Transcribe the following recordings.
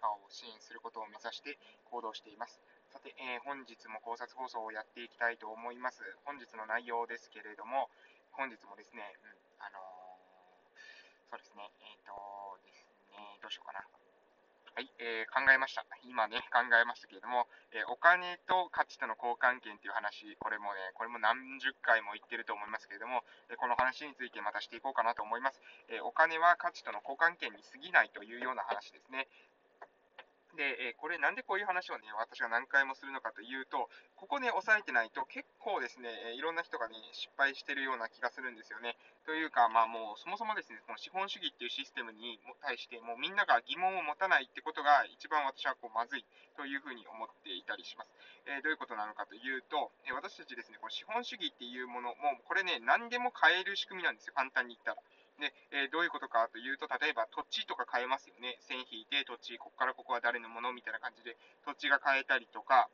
顔を支援することを目指して行動しています。さて、えー、本日も考察放送をやっていきたいと思います。本日の内容ですけれども、本日もですね、うん、あのー、そうですね、えっ、ー、とですね、どうしようかな。はい、えー、考えました。今ね、考えましたけれども、えー、お金と価値との交換権という話、これもね、これも何十回も言ってると思いますけれども、えー、この話についてまたしていこうかなと思います。えお金は価値との交換権に過ぎないというような話ですね。で、えこれなんでこういう話をね、私が何回もするのかというと、ここね、押さえてないと結構ですね、えいろんな人がね、失敗してるような気がするんですよね。というか、まあもうそもそもですね、この資本主義っていうシステムに対して、もうみんなが疑問を持たないってことが一番私はこうまずいというふうに思っていたりします。えー、どういうことなのかというと、え私たちですね、この資本主義っていうもの、もこれね、何でも買える仕組みなんですよ、簡単に言ったら。で、えー、どういうことかというと、例えば土地とか買えますよね。線引いて土地、ここからここは誰のものみたいな感じで土地が買えたりとか、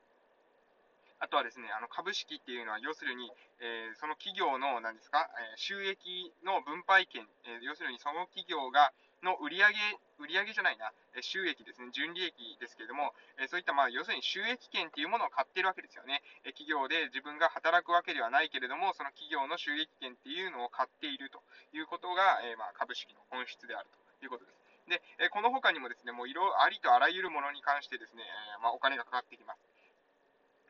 あとはですね、あの株式っていうのは、要するに、えー、その企業の、何ですか、えー、収益の分配権、えー、要するにその企業が、の売上売上じゃないな、収益ですね、純利益ですけれども、そういった、まあ、要するに収益権っていうものを買ってるわけですよね。企業で自分が働くわけではないけれども、その企業の収益権っていうのを買っているということが、えまあ、株式の本質であるということです。で、この他にもですね、もう色ありとあらゆるものに関してですね、まあ、お金がかかってきます。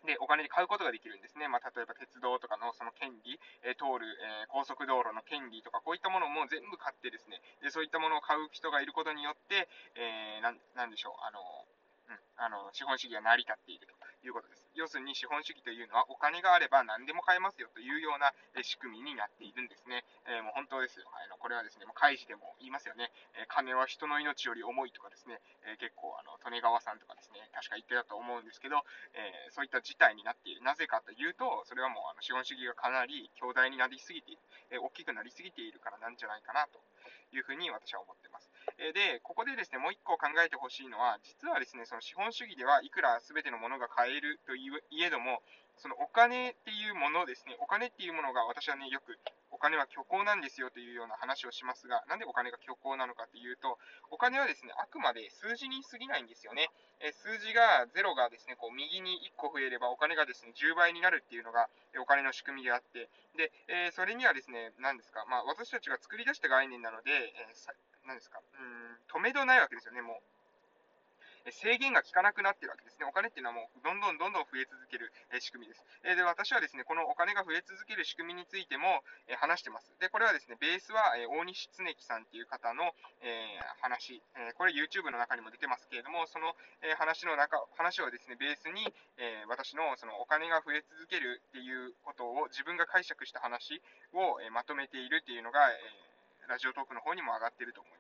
で、お金で買うことができるんですね。まあ、例えば鉄道とかのその権利、えー、通る、えー、高速道路の権利とか、こういったものも全部買ってですね、でそういったものを買う人がいることによって、えー、なんなんでしょう、あの、うん、あの資本主義が成り立っているということです。要するに資本主義というのはお金があれば何でも買えますよというような仕組みになっているんですね。えー、もう本当ですよ。あのこれはですね、もう開示でも言いますよね。えー、金は人の命より重いとかですね、えー、結構あの利根川さんとかですね、確か言ってたと思うんですけど、えそういった事態になっている。なぜかというと、それはもうあの資本主義がかなり強大になりすぎている、え大きくなりすぎているからなんじゃないかなというふうに私は思っています。で、ここでですね、もう一個考えてほしいのは、実はですね、その資本主義ではいくら全てのものが買えるといえども、そのお金っていうものですね、お金っていうものが私はね、よくお金は虚構なんですよというような話をしますが、なんでお金が虚構なのかというと、お金はですね、あくまで数字に過ぎないんですよね。え数字が0がですね、こう右に1個増えればお金がですね、10倍になるっていうのがお金の仕組みであって、で、えー、それにはですね、何ですか、まあ私たちが作り出した概念なので、えー、何ですか、うん、止めどないわけですよね、もう。制限が効かなくなってるわけですね。お金っていうのはもうどんどんどんどん増え続ける仕組みです。で、私はですね、このお金が増え続ける仕組みについても話してます。で、これはですね、ベースは大西恒樹さんっていう方の話、これ YouTube の中にも出てますけれども、その話の中、話をですね、ベースに私のそのお金が増え続けるっていうことを自分が解釈した話をまとめているっていうのが、ラジオトークの方にも上がってると思い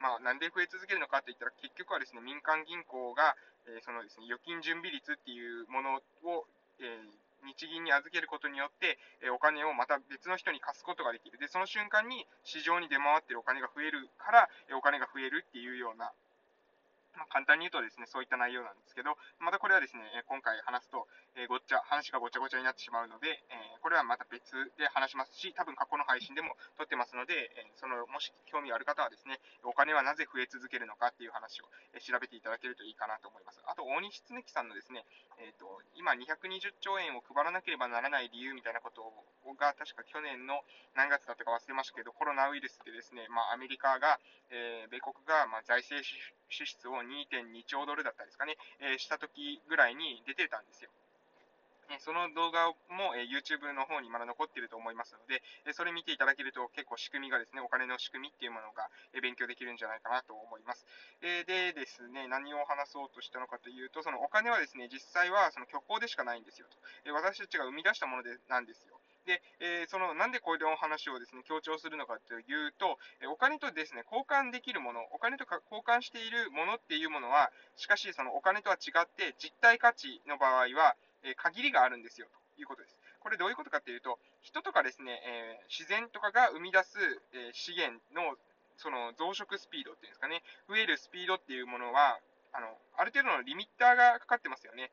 ま。あ、なんで増え続けるのかといったら、結局はですね、民間銀行が、えー、そのですね、預金準備率っていうものを、えー、日銀に預けることによって、えー、お金をまた別の人に貸すことができる。で、その瞬間に市場に出回っているお金が増えるから、えお金が増えるっていうような、まあ、簡単に言うとですね、そういった内容なんですけど、またこれはですね、今回話すと、えー、ごっちゃ、話がごちゃごちゃになってしまうので、えー、これはまた別で話しますし、多分過去の配信でも撮ってますので、えー、その、もし興味ある方はですね、お金はなぜ増え続けるのかっていう話を、え調べていただけるといいかなと思います。あと、大西恒樹さんのですね、えっ、と、今220兆円を配らなければならない理由みたいなことをが、確か去年の何月だったか忘れましたけど、コロナウイルスでですね、まあ、アメリカが、え米国が、まあ、財政支出を2.2兆ドルだったですかね、えー、した時ぐらいに出てたんですよ。その動画も YouTube の方にまだ残っていると思いますので、それ見ていただけると結構仕組みがですね、お金の仕組みっていうものが勉強できるんじゃないかなと思います。でですね、何を話そうとしたのかというと、そのお金はですね、実際はその虚構でしかないんですよと。私たちが生み出したものでなんですよ。で、えー、その、なんでこういう話をですね、強調するのかというと、お金とですね、交換できるもの、お金とか交換しているものっていうものは、しかし、そのお金とは違って、実体価値の場合は、え、限りがあるんですよ、ということです。これどういうことかっていうと、人とかですね、えー、自然とかが生み出す、え資源のその増殖スピードっていうんですかね、増えるスピードっていうものは、あの、ある程度のリミッターがかかってますよね。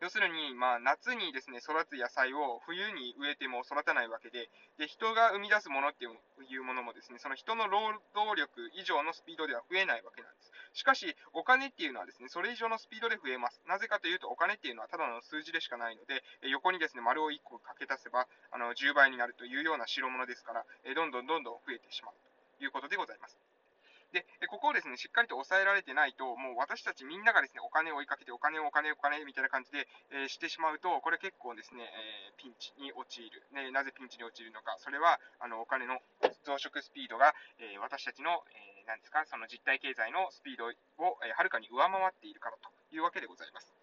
要するに、まあ、夏にですね、育つ野菜を冬に植えても育たないわけで、で、人が生み出すものっていうものもですね、その人の労働力以上のスピードでは増えないわけなんです。しかし、お金っていうのはですね、それ以上のスピードで増えます。なぜかというと、お金っていうのはただの数字でしかないので、横にですね、丸を1個かけ足せば、あの、10倍になるというような代物ですから、どんどんどんどん増えてしまうということでございます。で、ここをですね、しっかりと抑えられてないと、もう私たちみんながですね、お金を追いかけて、お金をお金お金みたいな感じで、えー、してしまうと、これ結構ですね、えー、ピンチに陥る。ね、なぜピンチに陥るのか。それは、あの、お金の増殖スピードが、えー、私たちの、えー、なんですか、その実体経済のスピードを、えー、はるかに上回っているからというわけでございます。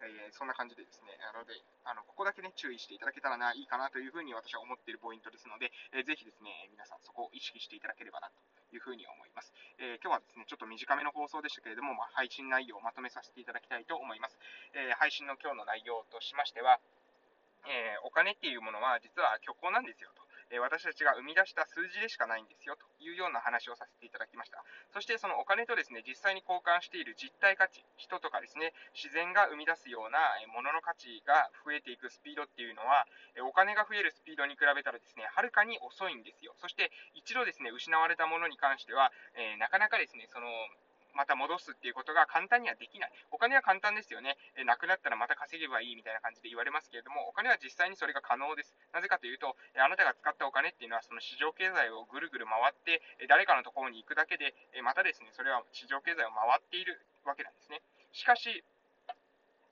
えー、そんな感じでですね、なので、あの、ここだけね、注意していただけたらな、いいかなというふうに私は思っているポイントですので、えー、ぜひですね、皆さんそこを意識していただければなというふうに思います。えー、今日はですね、ちょっと短めの放送でしたけれども、まあ、配信内容をまとめさせていただきたいと思います。え配信の今日の内容としましては、えお金っていうものは実は虚構なんですよと。え私たちが生み出した数字でしかないんですよというような話をさせていただきました。そしてそのお金とですね、実際に交換している実体価値、人とかですね、自然が生み出すようなものの価値が増えていくスピードっていうのは、お金が増えるスピードに比べたらですね、はるかに遅いんですよ。そして一度ですね、失われたものに関しては、えー、なかなかですね、そのまた戻すっていうことが簡単にはできない。お金は簡単ですよね。えなくなったらまた稼げばいいみたいな感じで言われますけれども、お金は実際にそれが可能です。なぜかというと、えあなたが使ったお金っていうのはその市場経済をぐるぐる回って、え誰かのところに行くだけで、えまたですね、それは市場経済を回っているわけなんですね。しかし、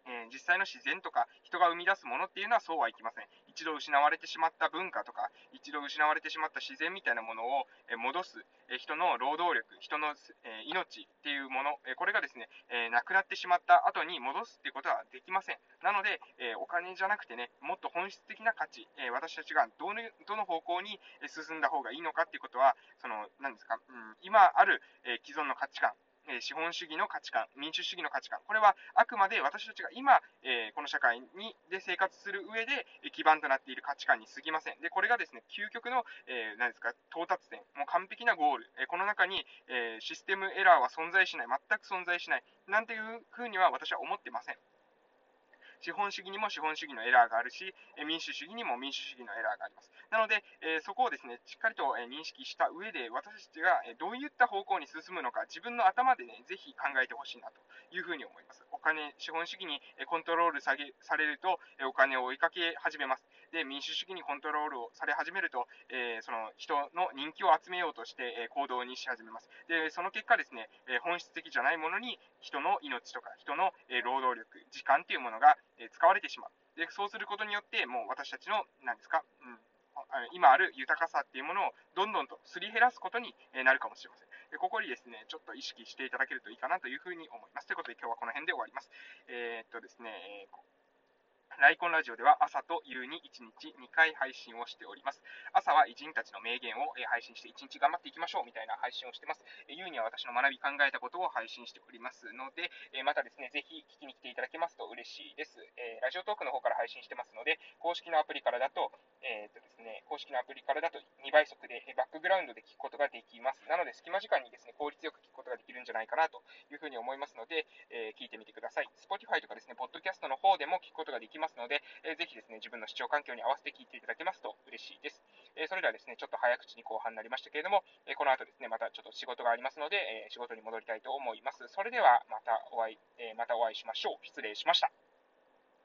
えー、実際の自然とか人が生み出すものっていうのはそうはいきません。一度失われてしまった文化とか、一度失われてしまった自然みたいなものを、戻す、人の労働力、人の、命っていうもの、これがですね、なくなってしまった後に戻すっていうことはできません。なので、お金じゃなくてね、もっと本質的な価値、私たちがどのどの方向に進んだ方がいいのかっていうことは、その、何ですか、うん、今ある、既存の価値観、え資本主義の価値観、民主主義の価値観、これはあくまで私たちが今、え、この社会にで生活する上で基盤となっている価値観に過ぎません。で、これがですね、究極の、え、何ですか、到達点、もう完璧なゴール、え、この中に、えシステムエラーは存在しない、全く存在しない、なんていうふうには私は思ってません。資本主義にも資本主義のエラーがあるし、民主主義にも民主主義のエラーがあります。なので、そこをですね、しっかりと認識した上で、私たちがどういった方向に進むのか、自分の頭でね、ぜひ考えてほしいなというふうに思います。お金、資本主義にコントロールさげされると、お金を追いかけ始めます。で、民主主義にコントロールをされ始めると、えー、その人の人気を集めようとして、え行動にし始めます。で、その結果ですね、え本質的じゃないものに人の命とか人の、え労働力、時間っていうものが、え使われてしまう。で、そうすることによって、もう私たちの、何ですか、うん、今ある豊かさっていうものをどんどんとすり減らすことになるかもしれません。でここにですね、ちょっと意識していただけるといいかなというふうに思います。ということで今日はこの辺で終わります。えー、っとですね、ライコンラジオでは朝と夕に1日2回配信をしております。朝は偉人たちの名言を配信して1日頑張っていきましょうみたいな配信をしてます。夕には私の学び考えたことを配信しておりますので、またですね、ぜひ聞きに来ていただけますと嬉しいです。ラジオトークの方から配信してますので、公式のアプリからだと、えーとですね、公式のアプリからだと2倍速でバックグラウンドで聞くことができます。なので、隙間時間にですね、効率よく聞くことができるんじゃないかなというふうに思いますので、えー、聞いてみてください。Spotify とかですね、ポッドキャストの方でも聞くことができますますので、えー、ぜひですね、自分の視聴環境に合わせて聞いていただけますと嬉しいです。えー、それではですね、ちょっと早口に後半になりましたけれども、えこの後ですね、またちょっと仕事がありますので、え仕事に戻りたいと思います。それではまたお会い、えまたお会いしましょう。失礼しました。